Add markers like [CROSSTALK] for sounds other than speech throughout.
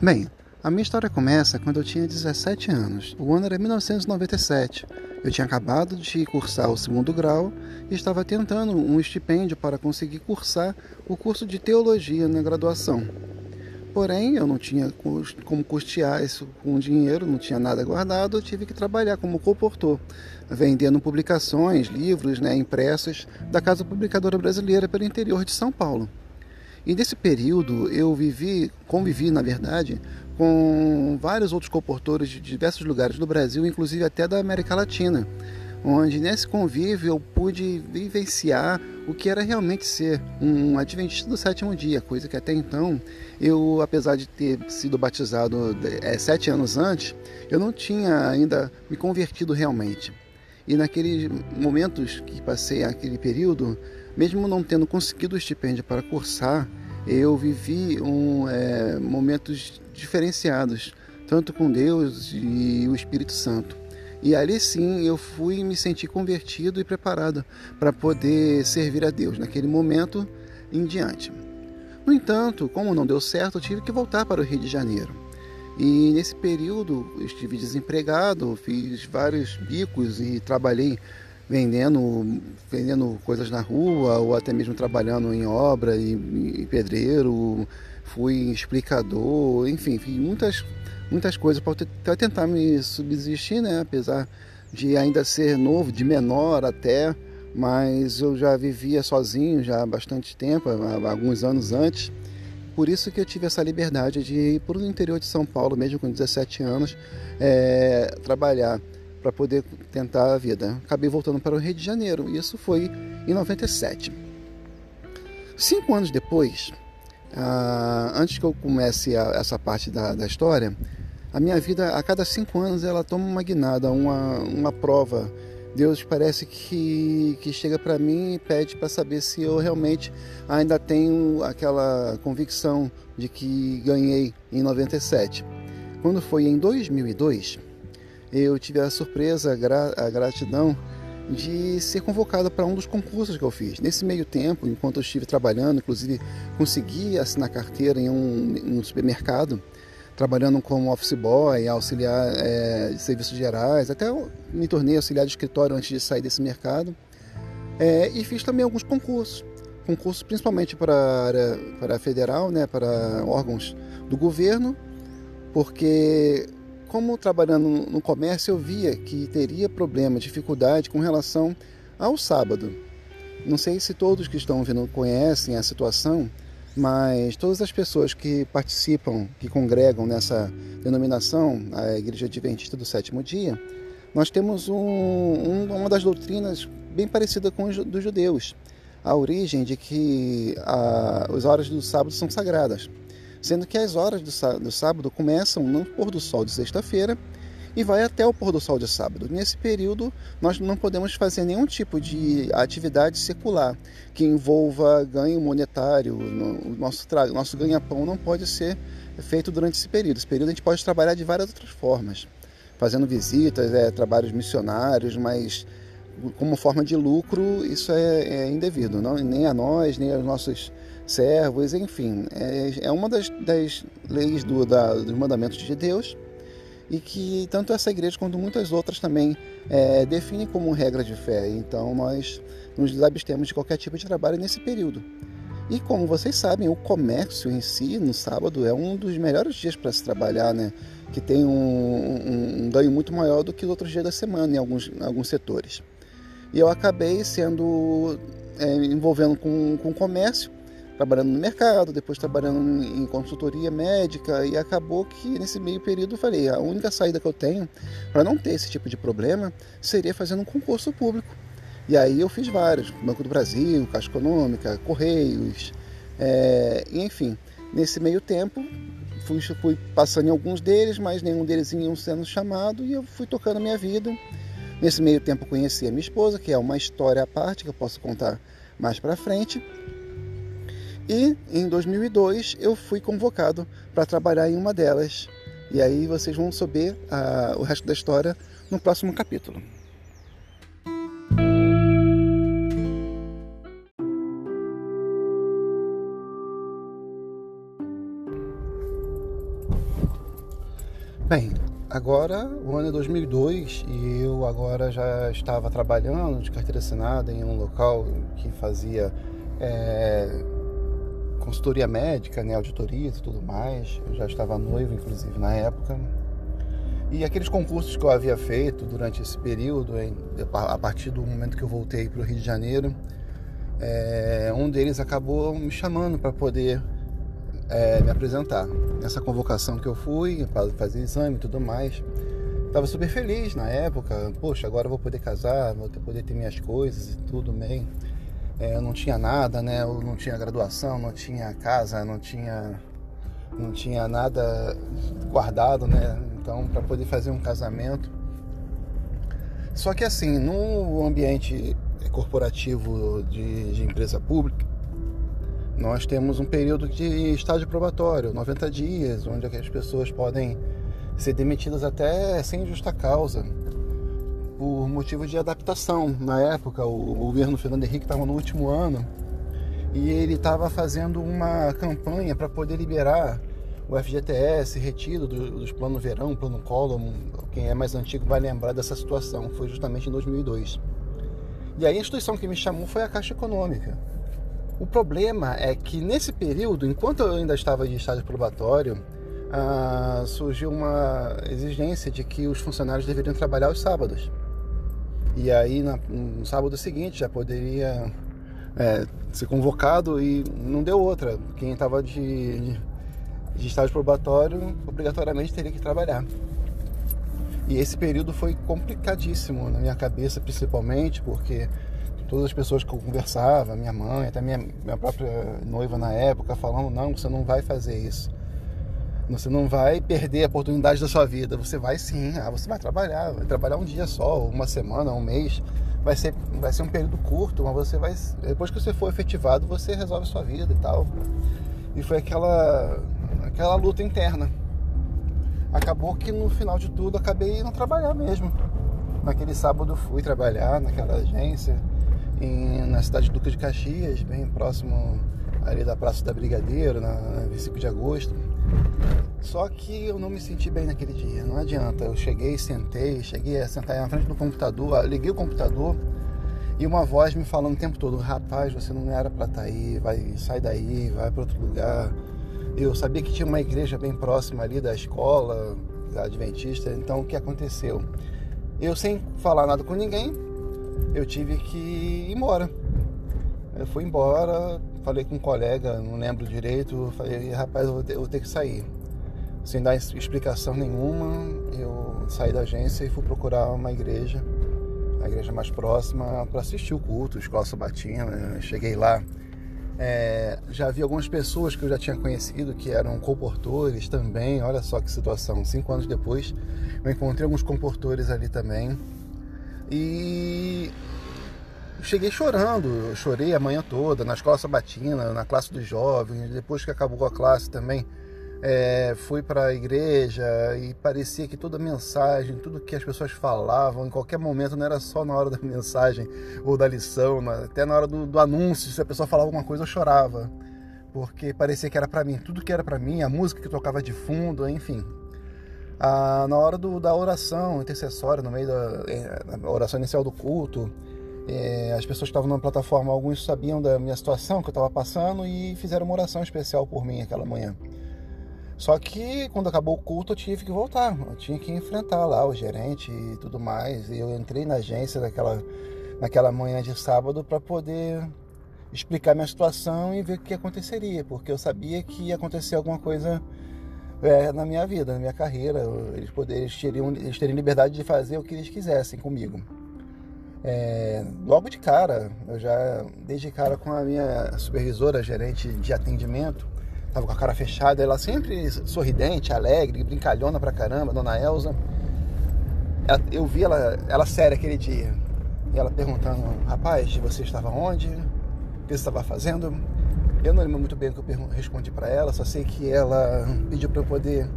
Bem, a minha história começa quando eu tinha 17 anos. O ano era 1997. Eu tinha acabado de cursar o segundo grau e estava tentando um estipêndio para conseguir cursar o curso de teologia na graduação. Porém, eu não tinha como custear isso com dinheiro, não tinha nada guardado, eu tive que trabalhar como comportor, vendendo publicações, livros né, impressos da Casa Publicadora Brasileira pelo interior de São Paulo. E nesse período eu vivi, convivi, na verdade, com vários outros comportores de diversos lugares do Brasil, inclusive até da América Latina, onde nesse convívio eu pude vivenciar o que era realmente ser um adventista do sétimo dia, coisa que até então eu, apesar de ter sido batizado é, sete anos antes, eu não tinha ainda me convertido realmente. E naqueles momentos que passei aquele período, mesmo não tendo conseguido o estipêndio para cursar, eu vivi um, é, momentos diferenciados, tanto com Deus e o Espírito Santo. E ali sim eu fui me sentir convertido e preparado para poder servir a Deus naquele momento em diante. No entanto, como não deu certo, eu tive que voltar para o Rio de Janeiro. E nesse período estive desempregado, fiz vários bicos e trabalhei vendendo, vendendo coisas na rua ou até mesmo trabalhando em obra e, e pedreiro, fui explicador, enfim, fiz muitas, muitas coisas para tentar me subsistir, né? Apesar de ainda ser novo, de menor até, mas eu já vivia sozinho já há bastante tempo, há alguns anos antes. Por isso que eu tive essa liberdade de ir para o interior de São Paulo, mesmo com 17 anos, é, trabalhar para poder tentar a vida. Acabei voltando para o Rio de Janeiro, e isso foi em 97. Cinco anos depois, ah, antes que eu comece a, essa parte da, da, história, a minha vida, a cada cinco anos, ela toma uma guinada, uma, uma prova. Deus parece que, que chega para mim e pede para saber se eu realmente ainda tenho aquela convicção de que ganhei em 97. Quando foi em 2002, eu tive a surpresa, a gratidão de ser convocado para um dos concursos que eu fiz. Nesse meio tempo, enquanto eu estive trabalhando, inclusive consegui assinar carteira em um, em um supermercado, trabalhando como office boy, auxiliar é, de serviços gerais, até me tornei auxiliar de escritório antes de sair desse mercado. É, e fiz também alguns concursos, concursos principalmente para para federal, né, para órgãos do governo, porque como trabalhando no comércio, eu via que teria problema, dificuldade com relação ao sábado. Não sei se todos que estão vindo conhecem a situação, mas todas as pessoas que participam, que congregam nessa denominação, a Igreja Adventista do Sétimo Dia, nós temos um, um, uma das doutrinas bem parecida com os dos judeus, a origem de que a, as horas do sábado são sagradas sendo que as horas do sábado começam no pôr do sol de sexta-feira e vai até o pôr do sol de sábado. Nesse período, nós não podemos fazer nenhum tipo de atividade secular que envolva ganho monetário. O nosso, nosso ganha-pão não pode ser feito durante esse período. Esse período a gente pode trabalhar de várias outras formas, fazendo visitas, é, trabalhos missionários, mas como forma de lucro, isso é, é indevido, não, nem a nós, nem aos nossos servos, enfim. É, é uma das, das leis do, da, dos mandamentos de Deus e que tanto essa igreja quanto muitas outras também é, definem como regra de fé. Então nós nos abstemos de qualquer tipo de trabalho nesse período. E como vocês sabem, o comércio em si, no sábado, é um dos melhores dias para se trabalhar, né? que tem um, um, um, ganho muito maior do que os outros dias da semana em alguns, em alguns setores. E eu acabei sendo é, envolvendo com, com comércio trabalhando no mercado, depois trabalhando em consultoria médica e acabou que nesse meio período eu falei, a única saída que eu tenho para não ter esse tipo de problema seria fazendo um concurso público. E aí eu fiz vários, Banco do Brasil, Caixa Econômica, Correios, é, enfim. Nesse meio tempo fui, fui passando em alguns deles, mas nenhum deles iam sendo chamado e eu fui tocando a minha vida. Nesse meio tempo conheci a minha esposa, que é uma história à parte que eu posso contar mais para frente. E em 2002 eu fui convocado para trabalhar em uma delas. E aí vocês vão saber uh, o resto da história no próximo capítulo. Bem, agora o ano é 2002 e eu agora já estava trabalhando de carteira assinada em um local que fazia é, consultoria médica, né, auditorias e tudo mais. Eu já estava noivo, inclusive, na época. E aqueles concursos que eu havia feito durante esse período, a partir do momento que eu voltei para o Rio de Janeiro, é, um deles acabou me chamando para poder é, me apresentar. Nessa convocação que eu fui, para fazer exame e tudo mais, estava super feliz na época. Poxa, agora eu vou poder casar, vou poder ter minhas coisas e tudo bem. É, eu não tinha nada, né? Eu não tinha graduação, não tinha casa, não tinha, não tinha nada guardado, né? Então, para poder fazer um casamento. Só que assim, no ambiente corporativo de, de empresa pública, nós temos um período de estágio probatório, 90 dias, onde as pessoas podem ser demitidas até sem justa causa, por motivo de adaptação. Na época, o governo Fernando Henrique estava no último ano e ele estava fazendo uma campanha para poder liberar o FGTS retido dos planos verão, plano Collor, quem é mais antigo vai lembrar dessa situação, foi justamente em 2002. E aí a instituição que me chamou foi a Caixa Econômica. O problema é que nesse período, enquanto eu ainda estava de estágio probatório, ah, surgiu uma exigência de que os funcionários deveriam trabalhar aos sábados. E aí no sábado seguinte já poderia é, ser convocado e não deu outra. Quem estava de, de estágio probatório obrigatoriamente teria que trabalhar. E esse período foi complicadíssimo na minha cabeça, principalmente porque todas as pessoas que eu conversava, minha mãe, até minha, minha própria noiva na época, falando: não, você não vai fazer isso. Você não vai perder a oportunidade da sua vida. Você vai sim, ah, você vai trabalhar, vai trabalhar um dia só, uma semana, um mês. Vai ser, vai ser um período curto, mas você vai. Depois que você for efetivado, você resolve a sua vida e tal. E foi aquela aquela luta interna. Acabou que no final de tudo acabei não trabalhar mesmo. Naquele sábado fui trabalhar naquela agência em, na cidade de Duca de Caxias, bem próximo ali da Praça da Brigadeiro, na, na 25 de agosto. Só que eu não me senti bem naquele dia, não adianta. Eu cheguei, sentei, cheguei a sentar na frente do computador, liguei o computador e uma voz me falando o tempo todo: rapaz, você não era para estar tá aí, vai, sai daí, vai para outro lugar eu sabia que tinha uma igreja bem próxima ali da escola da Adventista, então o que aconteceu? Eu, sem falar nada com ninguém, eu tive que ir embora. Eu fui embora, falei com um colega, não lembro direito, falei, rapaz, eu vou ter, eu vou ter que sair. Sem dar explicação nenhuma, eu saí da agência e fui procurar uma igreja, a igreja mais próxima, para assistir o culto, escola sabatina. Cheguei lá, é, já vi algumas pessoas que eu já tinha conhecido que eram comportores também. Olha só que situação. Cinco anos depois, eu encontrei alguns comportores ali também. E cheguei chorando. Eu chorei a manhã toda na escola sabatina, na classe dos jovens. Depois que acabou a classe também, é, fui para a igreja e parecia que toda mensagem, tudo que as pessoas falavam, em qualquer momento, não era só na hora da [LAUGHS] mensagem ou da lição, até na hora do, do anúncio, se a pessoa falava alguma coisa, eu chorava, porque parecia que era para mim, tudo que era para mim, a música que tocava de fundo, enfim. Ah, na hora do, da oração intercessória, no meio da, é, oração inicial do culto, é, as pessoas que estavam na plataforma, alguns sabiam da minha situação que eu estava passando e fizeram uma oração especial por mim aquela manhã. Só que quando acabou o culto eu tive que voltar, eu tinha que enfrentar lá o gerente e tudo mais. E eu entrei na agência naquela, naquela manhã de sábado para poder explicar minha situação e ver o que aconteceria, porque eu sabia que ia acontecer alguma coisa é, na minha vida, na minha carreira. Eles, poderiam, eles, teriam, liberdade de fazer o que eles quisessem comigo. É, logo de cara, eu já desde cara com a minha supervisora, gerente de atendimento, tava com a cara fechada, ela sempre sorridente, alegre, brincalhona pra caramba, dona Elza. Eu vi ela, ela séria aquele dia. E ela perguntando, rapaz, você estava onde? O que você estava fazendo? Eu não lembro muito bem o que eu respondi para ela, só sei que ela pediu para eu poder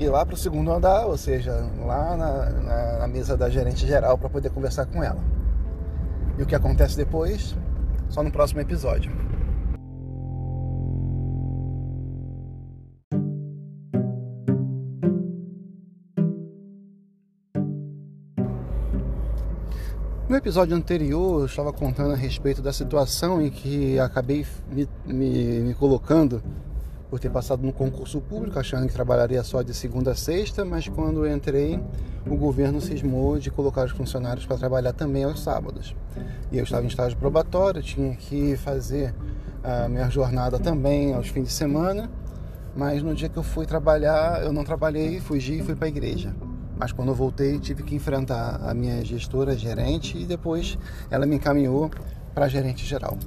e lá para o segundo andar, ou seja, lá na, na, na mesa da gerente geral para poder conversar com ela. E o que acontece depois, só no próximo episódio. No episódio anterior, eu estava contando a respeito da situação em que acabei me, me, me colocando por ter passado no concurso público, achando que trabalharia só de segunda a sexta, mas quando entrei, o governo cismou de colocar os funcionários para trabalhar também aos sábados. E eu estava em estágio probatório, tinha que fazer a minha jornada também aos fins de semana, mas no dia que eu fui trabalhar, eu não trabalhei, fugi e fui para a igreja. Mas quando eu voltei, tive que enfrentar a minha gestora, gerente, e depois ela me encaminhou para gerente geral.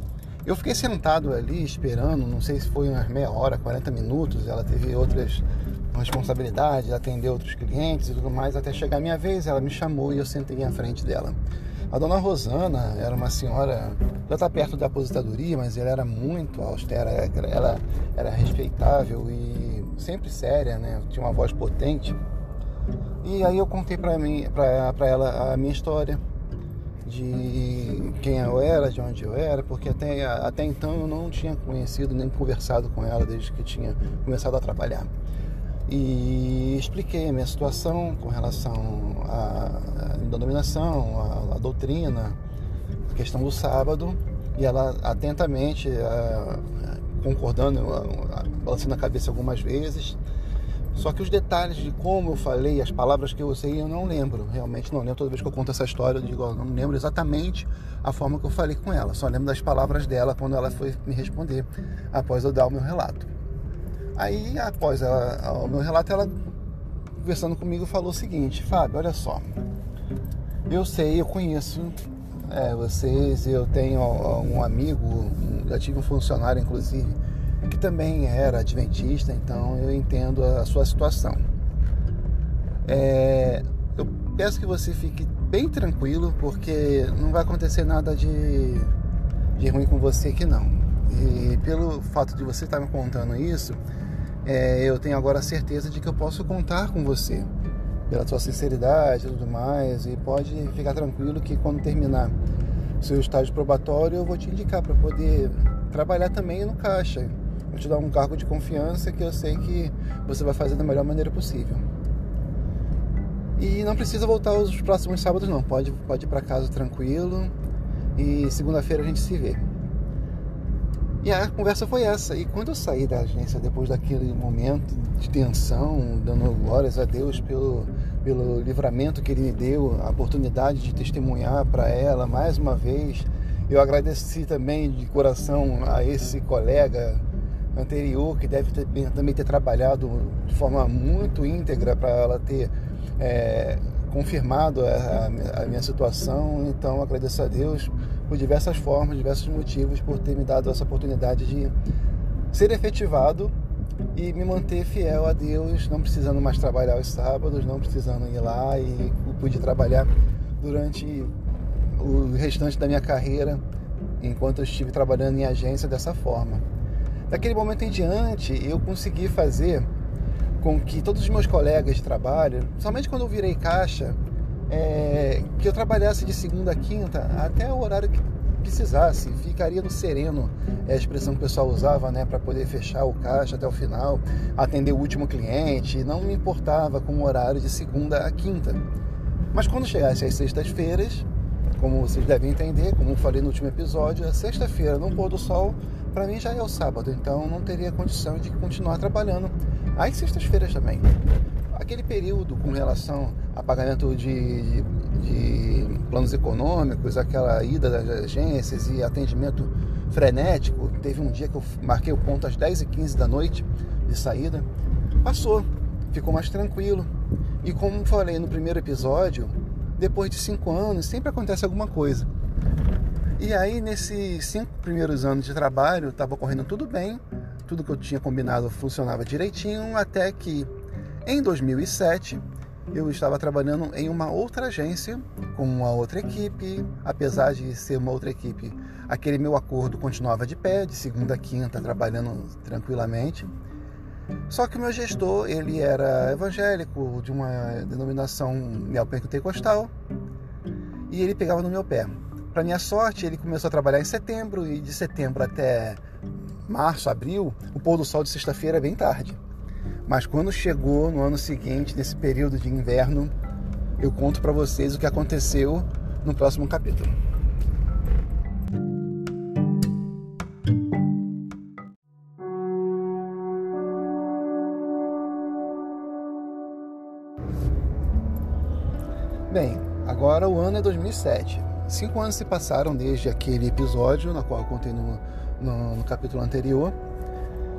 Eu fiquei sentado ali esperando, não sei se foi umas meia hora, 40 minutos. Ela teve outras responsabilidades, atender outros clientes e tudo mais, até chegar a minha vez. Ela me chamou e eu sentei à frente dela. A dona Rosana era uma senhora, já está perto da aposentadoria, mas ela era muito austera, ela era respeitável e sempre séria, né? Tinha uma voz potente. E aí eu contei para ela a minha história de quem eu era, de onde eu era, porque até, até então eu não tinha conhecido nem conversado com ela desde que tinha começado a trabalhar. E expliquei a minha situação com relação à, dominação, à, à doutrina, a questão do sábado, e ela atentamente, a, concordando, balançando a cabeça algumas vezes, só que os detalhes de como eu falei, as palavras que eu usei, eu não lembro. Realmente não lembro. Toda vez que eu conto essa história, eu digo, eu não lembro exatamente a forma que eu falei com ela. Só lembro das palavras dela quando ela foi me responder, após eu dar o meu relato. Aí, após ela, o meu relato, ela, conversando comigo, falou o seguinte: Fábio, olha só. Eu sei, eu conheço é, vocês, eu tenho um amigo, já tive um funcionário, inclusive que também era adventista, então eu entendo a sua situação. É, eu peço que você fique bem tranquilo, porque não vai acontecer nada de, de ruim com você aqui não. E pelo fato de você estar me contando isso, é, eu tenho agora a certeza de que eu posso contar com você, pela sua sinceridade e tudo mais, e pode ficar tranquilo que quando terminar seu estágio probatório eu vou te indicar para poder trabalhar também no caixa Te dar um cargo de confiança que eu sei que você vai fazer da melhor maneira possível. E não precisa voltar os próximos sábados não, pode, pode ir para casa tranquilo e segunda-feira a gente se vê. E a conversa foi essa. E quando eu saí da agência, depois daquele momento de tensão, dando glórias a Deus pelo, pelo livramento que Ele me deu, a oportunidade de testemunhar para ela mais uma vez, eu agradeci também de coração a esse colega anterior, que deve ter, também ter trabalhado de forma muito íntegra para ela ter é, confirmado a, a, minha situação. Então agradeço a Deus por diversas formas, diversos motivos, por ter me dado essa oportunidade de ser efetivado e me manter fiel a Deus, não precisando mais trabalhar aos sábados, não precisando ir lá e pude trabalhar durante o restante da minha carreira enquanto eu estive trabalhando em agência dessa forma. Daquele momento em diante, eu consegui fazer com que todos os meus colegas de trabalho, somente quando eu virei caixa, é, que eu trabalhasse de segunda a quinta até o horário que precisasse, ficaria no sereno, é a expressão que o pessoal usava, né, para poder fechar o caixa até o final, atender o último cliente, não me importava com o horário de segunda a quinta. Mas quando chegasse às sextas-feiras, como vocês devem entender, como eu falei no último episódio, a sexta-feira no pôr do sol para mim já é o sábado, então não teria condição de continuar trabalhando às sextas-feiras também. Aquele período com relação a pagamento de, de, de planos econômicos, aquela ida das agências e atendimento frenético, teve um dia que eu marquei o ponto às 10h15 da noite de saída, passou, ficou mais tranquilo. E como falei no primeiro episódio, depois de cinco anos sempre acontece alguma coisa. E aí, nesses cinco primeiros anos de trabalho, estava correndo tudo bem, tudo que eu tinha combinado funcionava direitinho, até que em 2007 eu estava trabalhando em uma outra agência com uma outra equipe, apesar de ser uma outra equipe, aquele meu acordo continuava de pé, de segunda a quinta, trabalhando tranquilamente. Só que o meu gestor, ele era evangélico, de uma denominação neopentecostal, e ele pegava no meu pé. Para minha sorte, ele começou a trabalhar em setembro e de setembro até março, abril, o pôr do sol de sexta-feira é bem tarde. Mas quando chegou no ano seguinte, nesse período de inverno, eu conto para vocês o que aconteceu no próximo capítulo. Bem, agora o ano é 2007. Cinco anos se passaram desde aquele episódio, na qual eu contei no, no, no capítulo anterior,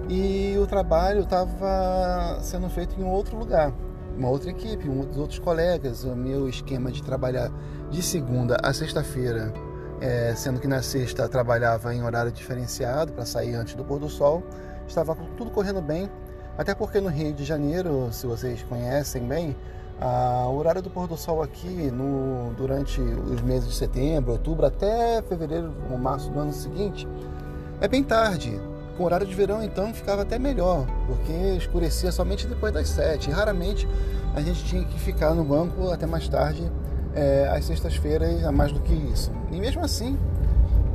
e o trabalho estava sendo feito em outro lugar, uma outra equipe, um dos outros colegas. O meu esquema de trabalhar de segunda a sexta-feira, é, sendo que na sexta trabalhava em horário diferenciado para sair antes do pôr do sol, estava tudo correndo bem, até porque no Rio de Janeiro, se vocês conhecem bem, a, o horário do pôr do sol aqui no, durante os meses de setembro, outubro até fevereiro ou março do ano seguinte é bem tarde. Com o horário de verão, então, ficava até melhor, porque escurecia somente depois das sete. Raramente a gente tinha que ficar no banco até mais tarde, é, às sextas-feiras, a mais do que isso. E mesmo assim,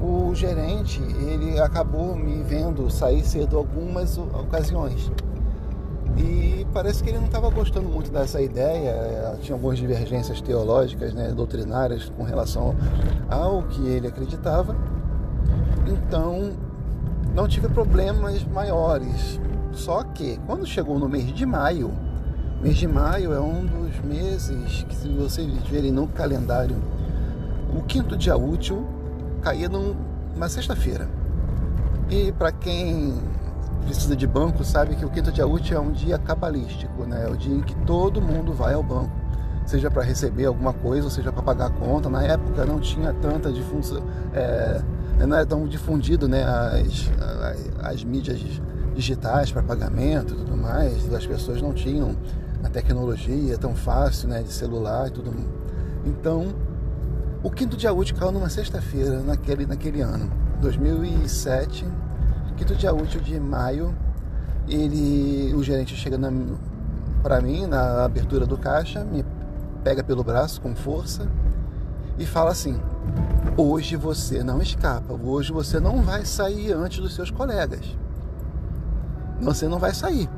o gerente ele acabou me vendo sair cedo algumas ocasiões. E parece que ele não estava gostando muito dessa ideia, eh, tinha algumas divergências teológicas, né, doutrinárias com relação ao que ele acreditava. Então, não tive problemas maiores. Só que, quando chegou no mês de maio, mês de maio é um dos meses que, se vocês verem no calendário, o quinto dia útil caía numa sexta-feira. E para quem precisa de banco sabe que o quinto dia útil é um dia cabalístico, né? É o dia em que todo mundo vai ao banco, seja para receber alguma coisa, ou seja para pagar a conta. Na época não tinha tanta difusão, é, não era tão difundido, né? As, as, as mídias digitais para pagamento e tudo mais, as pessoas não tinham a tecnologia tão fácil, né? De celular e tudo. Então, o quinto dia útil caiu numa sexta-feira naquele, naquele ano, 2007 quinto dia útil de maio, ele, o gerente chega para mim na abertura do caixa, me pega pelo braço com força e fala assim: hoje você não escapa, hoje você não vai sair antes dos seus colegas. Você não vai sair.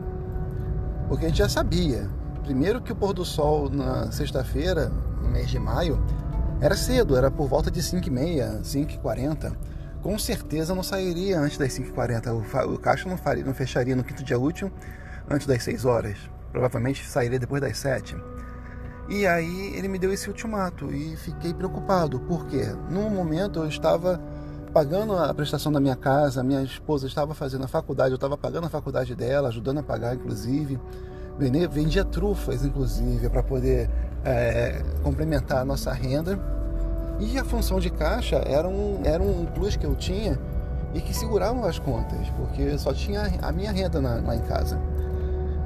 Porque a gente já sabia. Primeiro que o pôr do sol na sexta-feira, no mês de maio, era cedo, era por volta de 5h30, 5h40 com certeza não sairia antes das 5h40. O, caixa não, faria, não fecharia no quinto dia útil antes das 6 horas. Provavelmente sairia depois das 7. E aí ele me deu esse ultimato e fiquei preocupado, porque no momento eu estava pagando a prestação da minha casa, minha esposa estava fazendo a faculdade, eu estava pagando a faculdade dela, ajudando a pagar, inclusive. Vendia trufas, inclusive, para poder é, complementar a nossa renda e a função de caixa era um, era um plus que eu tinha e que seguravam as contas, porque só tinha a minha renda na, lá em casa.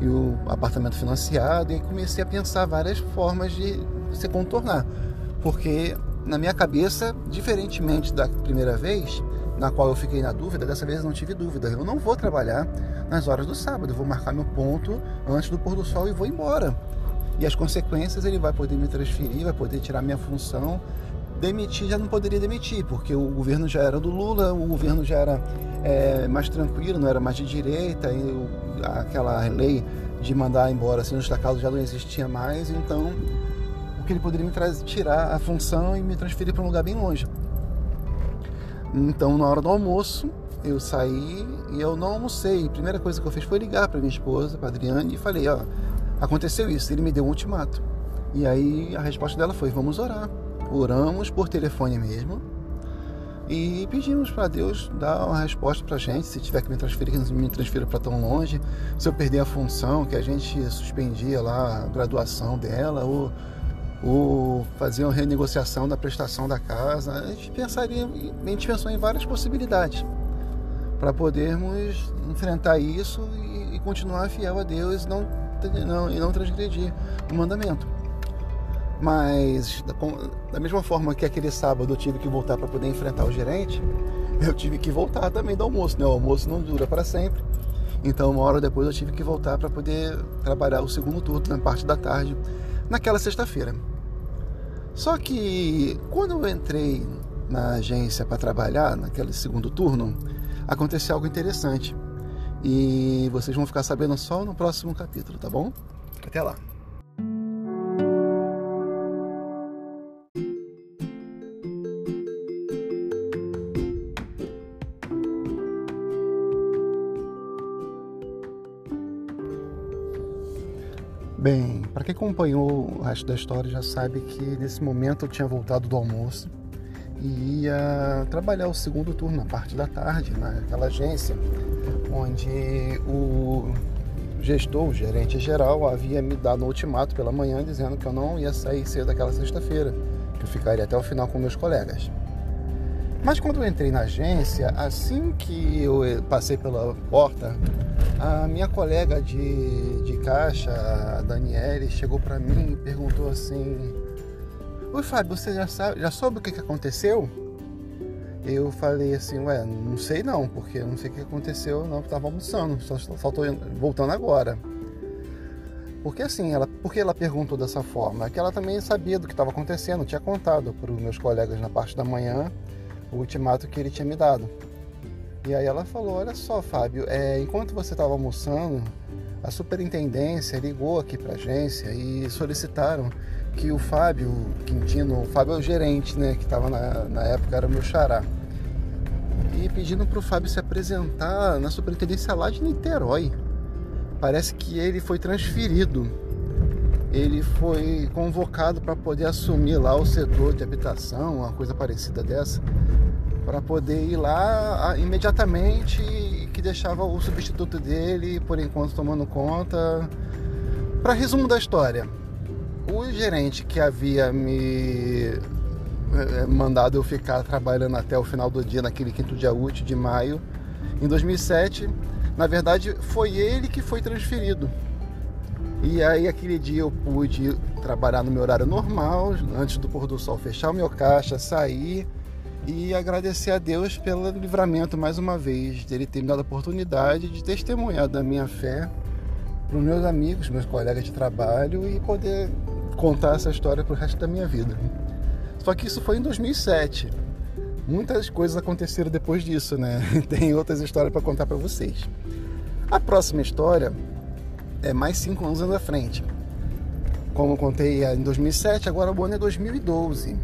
E o apartamento financiado, e comecei a pensar várias formas de se contornar. Porque na minha cabeça, diferentemente da primeira vez, na qual eu fiquei na dúvida, dessa vez eu não tive dúvida. Eu não vou trabalhar nas horas do sábado, eu vou marcar meu ponto antes do pôr do sol e vou embora. E as consequências ele vai poder me transferir, vai poder tirar minha função demitir já não poderia demitir, porque o governo já era do Lula, o governo já era é, mais tranquilo, não era mais de direita, e o, aquela lei de mandar embora assim, os destacados já não existia mais, então o que ele poderia me tirar a função e me transferir para um lugar bem longe. Então, na hora do almoço, eu saí e eu não almocei. A primeira coisa que eu fiz foi ligar para minha esposa, para Adriane, e falei: Ó, aconteceu isso. Ele me deu um ultimato. E aí a resposta dela foi: Vamos orar oramos por telefone mesmo e pedimos para Deus dar uma resposta para a gente. Se tiver que me transferir, que não me transfira para tão longe. Se eu perder a função, que a gente suspendia lá a graduação dela, ou, ou fazia uma renegociação da prestação da casa. A gente pensaria, a gente pensou em várias possibilidades para podermos enfrentar isso e, e, continuar fiel a Deus e não, não, e não transgredir o mandamento. Mas da mesma forma que aquele sábado eu tive que voltar para poder enfrentar o gerente, eu tive que voltar também do almoço, né? O almoço não dura para sempre. Então, uma hora depois eu tive que voltar para poder trabalhar o segundo turno na parte da tarde, naquela sexta-feira. Só que quando eu entrei na agência para trabalhar, naquele segundo turno, aconteceu algo interessante. E vocês vão ficar sabendo só no próximo capítulo, tá bom? Até lá. Bem, para quem acompanhou o resto da história já sabe que nesse momento eu tinha voltado do almoço e ia trabalhar o segundo turno, na parte da tarde, naquela agência, onde o gestor, o gerente geral, havia me dado um ultimato pela manhã dizendo que eu não ia sair cedo daquela sexta-feira, que eu ficaria até o final com meus colegas. Mas quando eu entrei na agência, assim que eu passei pela porta, a minha colega de, de caixa, a Daniele, chegou para mim e perguntou assim: Oi Fábio, você já, sabe, já soube o que, que aconteceu? Eu falei assim, ué, não sei não, porque não sei o que aconteceu, não, estava almoçando, só, só tô voltando agora. Porque assim, ela, porque ela perguntou dessa forma? É que ela também sabia do que estava acontecendo, tinha contado para os meus colegas na parte da manhã o ultimato que ele tinha me dado. E aí ela falou, olha só, Fábio, é, enquanto você estava almoçando, a superintendência ligou aqui para a agência e solicitaram que o Fábio Quintino, o Fábio é o gerente, né, que estava na, na época, era o meu xará, e pedindo para o Fábio se apresentar na superintendência lá de Niterói. Parece que ele foi transferido, ele foi convocado para poder assumir lá o setor de habitação, uma coisa parecida dessa, para poder ir lá imediatamente, que deixava o substituto dele, por enquanto, tomando conta. Para resumo da história, o gerente que havia me eh, mandado eu ficar trabalhando até o final do dia, naquele quinto dia útil de maio, em 2007, na verdade foi ele que foi transferido. E aí aquele dia eu pude trabalhar no meu horário normal, antes do pôr do sol fechar o meu caixa, sair e agradecer a Deus pelo livramento mais uma vez, dele ter me dado a oportunidade de testemunhar da minha fé para os meus amigos, meus colegas de trabalho e poder contar essa história para o resto da minha vida. Só que isso foi em 2007. Muitas coisas aconteceram depois disso, né? [LAUGHS] Tem outras histórias para contar para vocês. A próxima história é mais cinco anos à frente. Como eu contei em 2007, agora o ano é 2012.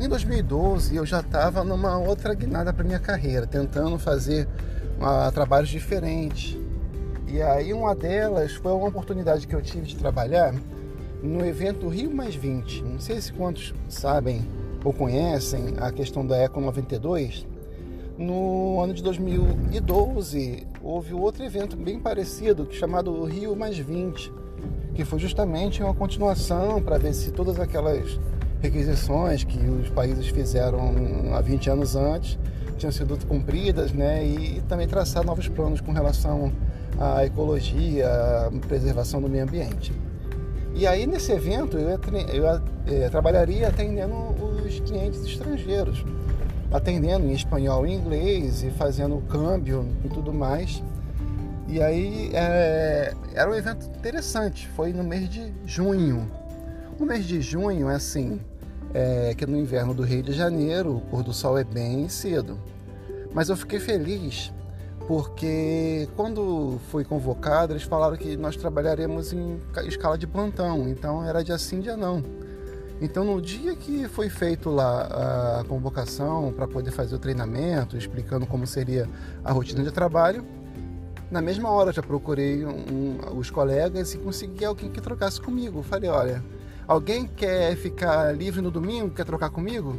Em 2012 eu já estava numa outra guinada para minha carreira, tentando fazer uh, trabalhos diferentes. E aí uma delas foi uma oportunidade que eu tive de trabalhar no evento Rio Mais 20. Não sei se quantos sabem ou conhecem a questão da Eco 92. No ano de 2012 houve outro evento bem parecido, chamado Rio Mais 20, que foi justamente uma continuação para ver se todas aquelas requisições que os países fizeram há 20 anos antes tinham sido cumpridas, né? E, também traçar novos planos com relação à ecologia, à preservação do meio ambiente. E aí nesse evento eu, eu, é, trabalharia atendendo os clientes estrangeiros, atendendo em espanhol e inglês e fazendo o câmbio e tudo mais. E aí é, era um evento interessante, foi no mês de junho. O mês de junho é assim, é, que no inverno do Rio de Janeiro o pôr do sol é bem cedo. Mas eu fiquei feliz porque quando foi convocado, eles falaram que nós trabalharemos em escala de plantão, então era dia sim, dia não. Então, no dia que foi feito lá a convocação para poder fazer o treinamento, explicando como seria a rotina de trabalho, na mesma hora já procurei um, um, os colegas e consegui alguém que trocasse comigo. Falei: olha, alguém quer ficar livre no domingo, quer trocar comigo?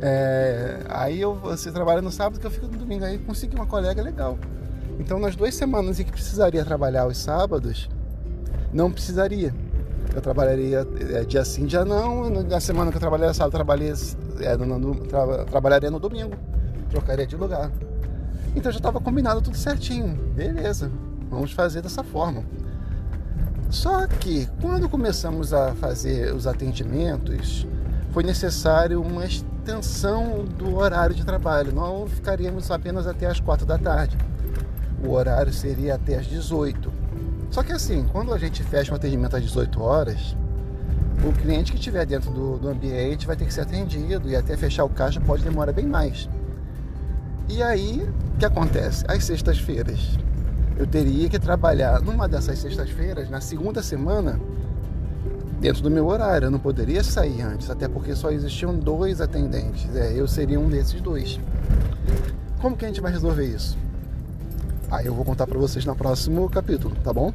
É, aí eu, você trabalha no sábado que eu fico no domingo. Aí consegui uma colega legal. Então nas duas semanas em que precisaria trabalhar os sábados, não precisaria. Eu trabalharia é, dia sim, dia não. Na semana que eu trabalharia sábado, trabalharia, é, no, no, tra, trabalharia no domingo. Trocaria de lugar. Então já estava combinado tudo certinho. Beleza, vamos fazer dessa forma. Só que quando começamos a fazer os atendimentos, foi necessário uma extensão do horário de trabalho. Não ficaríamos apenas até as quatro da tarde. O horário seria até as 18. Só que assim, quando a gente fecha um atendimento às 18 horas, o cliente que estiver dentro do, do ambiente vai ter que ser atendido e até fechar o caixa pode demorar bem mais. E aí, o que acontece? Às sextas-feiras, eu teria que trabalhar numa dessas sextas-feiras, na segunda semana, dentro do meu horário. Eu não poderia sair antes, até porque só existiam dois atendentes. É, eu seria um desses dois. Como que a gente vai resolver isso? Aí eu vou contar para vocês no próximo capítulo, tá bom?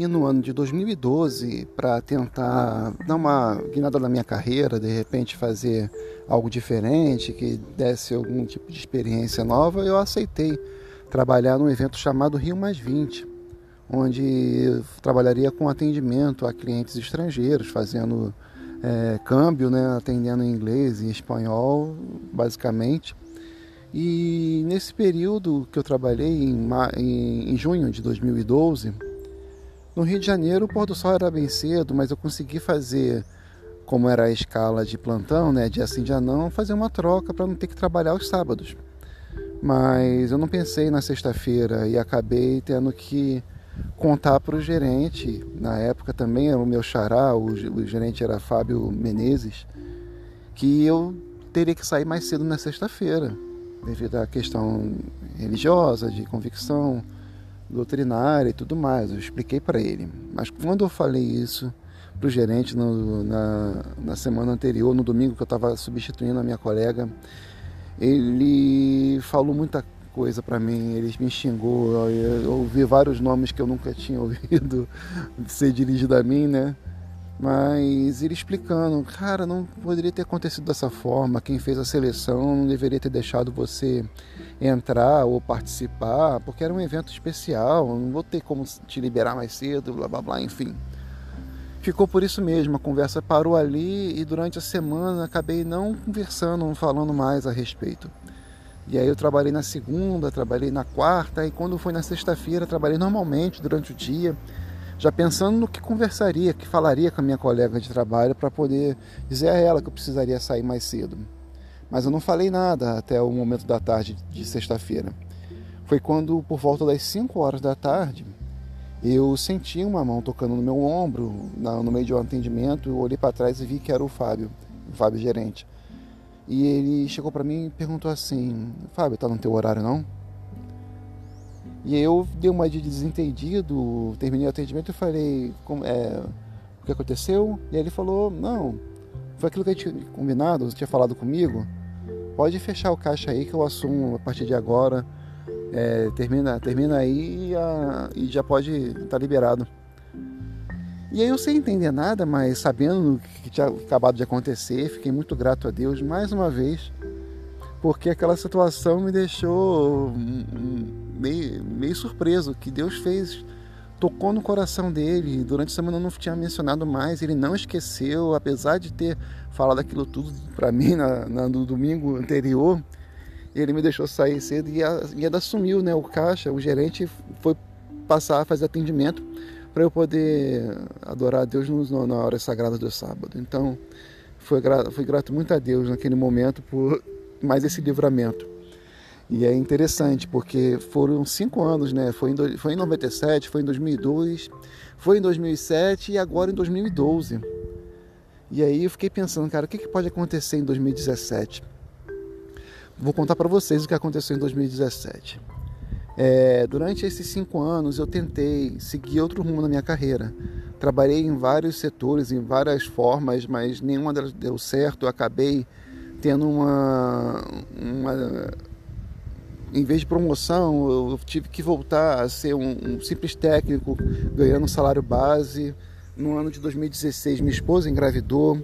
Aí que no ano de 2012, para tentar dar uma guinada na minha carreira, de repente fazer algo diferente, que desse algum tipo de experiência nova, eu aceitei trabalhar num evento chamado Rio Mais 20, onde eu trabalharia com atendimento a clientes estrangeiros, fazendo é, câmbio, né, atendendo em inglês e espanhol, basicamente. E nesse período que eu trabalhei, em, em junho de 2012, no Rio de Janeiro, o pôr do sol era bem cedo, mas eu consegui fazer, como era a escala de plantão, né, dia sim, dia não, fazer uma troca para não ter que trabalhar os sábados. Mas eu não pensei na sexta-feira e acabei tendo que contar para o gerente, na época também era o meu xará, o, o gerente era Fábio Menezes, que eu teria que sair mais cedo na sexta-feira, devido à questão religiosa, de convicção doutrinária e tudo mais. Eu expliquei para ele. Mas quando eu falei isso para o gerente no, na, na semana anterior, no domingo que eu estava substituindo a minha colega, ele falou muita coisa para mim, ele me xingou, eu ouvi vários nomes que eu nunca tinha [LAUGHS] ouvido ser dirigido a mim, né? Mas ele explicando, cara, não poderia ter acontecido dessa forma. Quem fez a seleção não deveria ter deixado você entrar ou participar, porque era um evento especial. Não vou ter como te liberar mais cedo, blá blá blá, enfim. Ficou por isso mesmo. A conversa parou ali e durante a semana acabei não conversando, não falando mais a respeito. E aí eu trabalhei na segunda, trabalhei na quarta e quando foi na sexta-feira trabalhei normalmente durante o dia já pensando no que conversaria, que falaria com a minha colega de trabalho para poder dizer a ela que eu precisaria sair mais cedo. Mas eu não falei nada até o momento da tarde de sexta-feira. Foi quando, por volta das 5 horas da tarde, eu senti uma mão tocando no meu ombro, no meio de um atendimento, eu olhei para trás e vi que era o Fábio, o Fábio gerente. E ele chegou para mim e perguntou assim: Fábio, tá no teu horário não? E eu dei uma de desentendido, terminei o atendimento e falei é, o que aconteceu. E ele falou, não, foi aquilo que a gente tinha combinado, você tinha falado comigo. Pode fechar o caixa aí que eu assumo a partir de agora. É, termina, termina aí e, a, e já pode estar tá liberado. E aí eu sem entender nada, mas sabendo o que tinha acabado de acontecer, fiquei muito grato a Deus mais uma vez, porque aquela situação me deixou meio, meio surpreso que Deus fez, tocou no coração dele. Durante a semana eu não tinha mencionado mais, ele não esqueceu, apesar de ter falado aquilo tudo para mim na, na, no domingo anterior. Ele me deixou sair cedo e, a, assumiu né, o caixa, o gerente foi passar a fazer atendimento para eu poder adorar a Deus no, na hora sagrada do sábado. Então, foi, foi grato muito a Deus naquele momento por mais esse livramento. E é interessante porque foram cinco anos, né? Foi em, foi em 97, foi em 2002, foi em 2007 e agora em 2012. E aí eu fiquei pensando, cara, o que, que pode acontecer em 2017? Vou contar para vocês o que aconteceu em 2017. É, durante esses cinco anos eu tentei seguir outro rumo na minha carreira. Trabalhei em vários setores, em várias formas, mas nenhuma delas deu certo. Eu acabei tendo uma, uma em vez de promoção, eu tive que voltar a ser um, um simples técnico, ganhando um salário base. No ano de 2016, minha esposa engravidou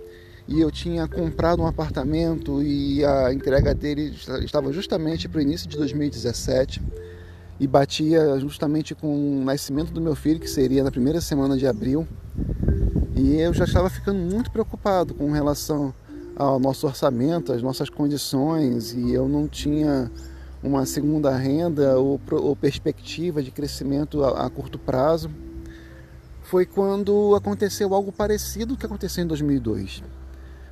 e eu tinha comprado um apartamento e a entrega dele estava justamente para o início de 2017 e batia justamente com o nascimento do meu filho, que seria na primeira semana de abril. E eu já estava ficando muito preocupado com relação ao nosso orçamento, às nossas condições, e eu não tinha uma segunda renda ou, ou perspectiva de crescimento a, a, curto prazo, foi quando aconteceu algo parecido que aconteceu em 2002.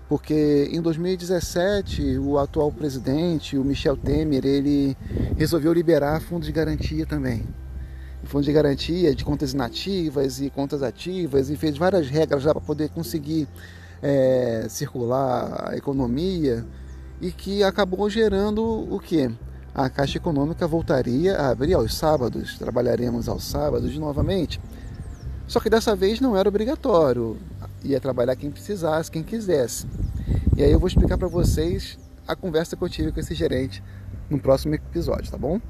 Porque em 2017, o atual presidente, o Michel Temer, ele resolveu liberar fundos de garantia também. Fundos de garantia de contas inativas e contas ativas e fez várias regras já para poder conseguir é, circular a economia e que acabou gerando o que? A Caixa Econômica voltaria a abrir aos sábados, trabalharemos aos sábados novamente. Só que dessa vez não era obrigatório, ia trabalhar quem precisasse, quem quisesse. E aí eu vou explicar para vocês a conversa que eu tive com esse gerente no próximo episódio, tá bom?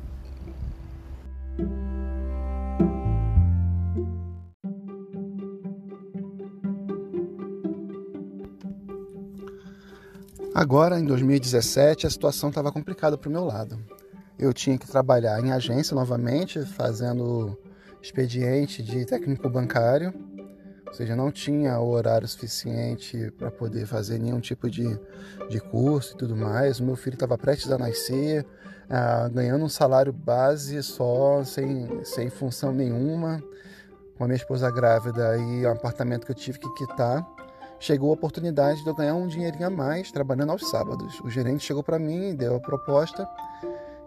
Agora, em 2017, a situação estava complicada para o meu lado. Eu tinha que trabalhar em agência novamente, fazendo expediente de técnico bancário, ou seja, não tinha o horário suficiente para poder fazer nenhum tipo de, de curso e tudo mais. O meu filho estava prestes a nascer, ah, ganhando um salário base só, sem, sem função nenhuma, com a minha esposa grávida e um apartamento que eu tive que quitar. Chegou a oportunidade de eu ganhar um dinheirinho a mais trabalhando aos sábados. O gerente chegou para mim, deu a proposta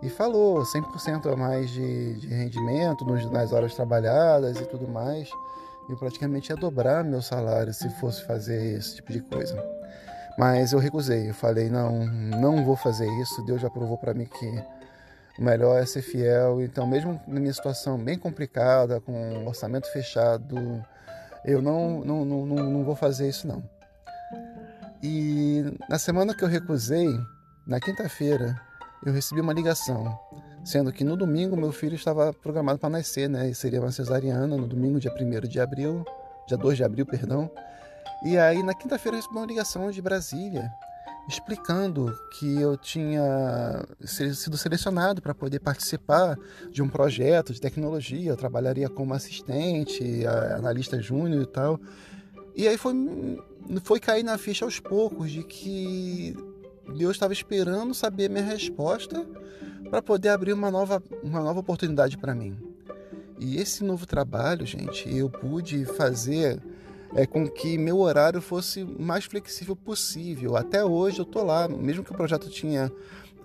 e falou 100% a mais de, de rendimento nas horas trabalhadas e tudo mais. Eu praticamente ia dobrar meu salário se fosse fazer esse tipo de coisa. Mas eu recusei, eu falei: não, não vou fazer isso. Deus já provou para mim que o melhor é ser fiel. Então, mesmo na minha situação bem complicada, com orçamento fechado, eu não, não, não, não vou fazer isso não. E na semana que eu recusei, na quinta-feira, eu recebi uma ligação, sendo que no domingo meu filho estava programado para nascer, né? E seria uma cesariana no domingo, dia 1 de abril, dia 2 de abril, perdão. E aí na quinta-feira eu recebi uma ligação de Brasília explicando que eu tinha sido selecionado para poder participar de um projeto de tecnologia. Eu trabalharia como assistente, analista júnior e tal. E aí foi, foi cair na ficha aos poucos de que Deus estava esperando saber minha resposta para poder abrir uma nova, uma nova oportunidade para mim. E esse novo trabalho, gente, eu pude fazer é, com que meu horário fosse mais flexível possível. Até hoje eu tô lá, mesmo que o projeto tinha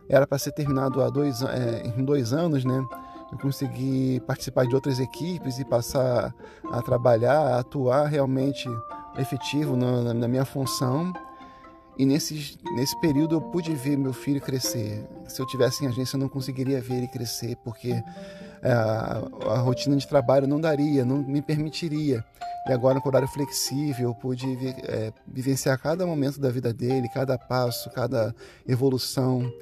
era para ser terminado há dois, é, em dois anos, né? Eu consegui participar de outras equipes e passar a trabalhar, a atuar realmente efetivo na, na minha função e nesse, nesse período eu pude ver meu filho crescer. Se eu tivesse em agência, eu não conseguiria ver ele crescer, porque é, a, a rotina de trabalho não daria, não me permitiria. E agora, com horário flexível, eu pude é, vivenciar cada momento da vida dele, cada passo, cada evolução.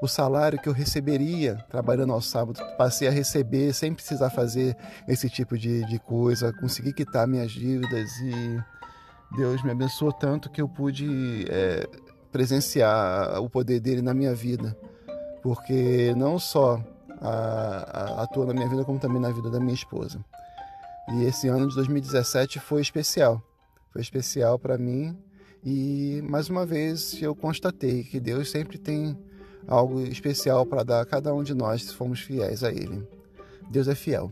O salário que eu receberia trabalhando ao sábado, passei a receber sem precisar fazer esse tipo de, de coisa, consegui quitar minhas dívidas e Deus me abençoou tanto que eu pude é, presenciar o poder dele na minha vida, porque não só atua na minha vida, como também na vida da minha esposa. E esse ano de 2017 foi especial, foi especial para mim e mais uma vez eu constatei que Deus sempre tem algo especial para dar a cada um de nós se formos fiéis a Ele. Deus é fiel.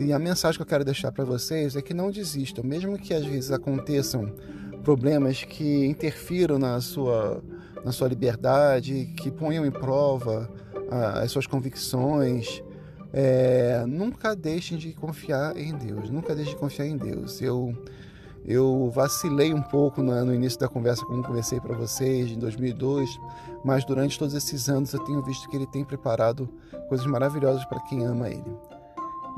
E a mensagem que eu quero deixar para vocês é que não desistam, mesmo que às vezes aconteçam problemas que interfiram na sua, na sua liberdade, que ponham em prova as suas convicções. É, nunca deixem de confiar em Deus, nunca deixem de confiar em Deus. Eu, eu vacilei um pouco no início da conversa, como conversei para vocês, em 2002, mas durante todos esses anos eu tenho visto que Ele tem preparado coisas maravilhosas para quem ama Ele.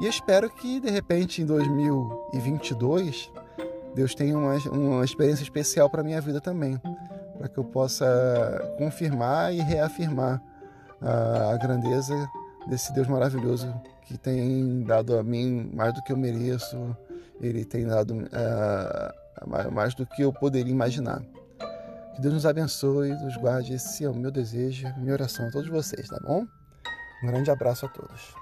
E espero que de repente em 2022 Deus tenha uma, uma experiência especial para minha vida também, para que eu possa confirmar e reafirmar a, a grandeza desse Deus maravilhoso que tem dado a mim mais do que eu mereço, Ele tem dado uh, mais do que eu poderia imaginar. Que Deus nos abençoe, nos guarde. Esse é o meu desejo, minha oração a todos vocês, tá bom? Um grande abraço a todos.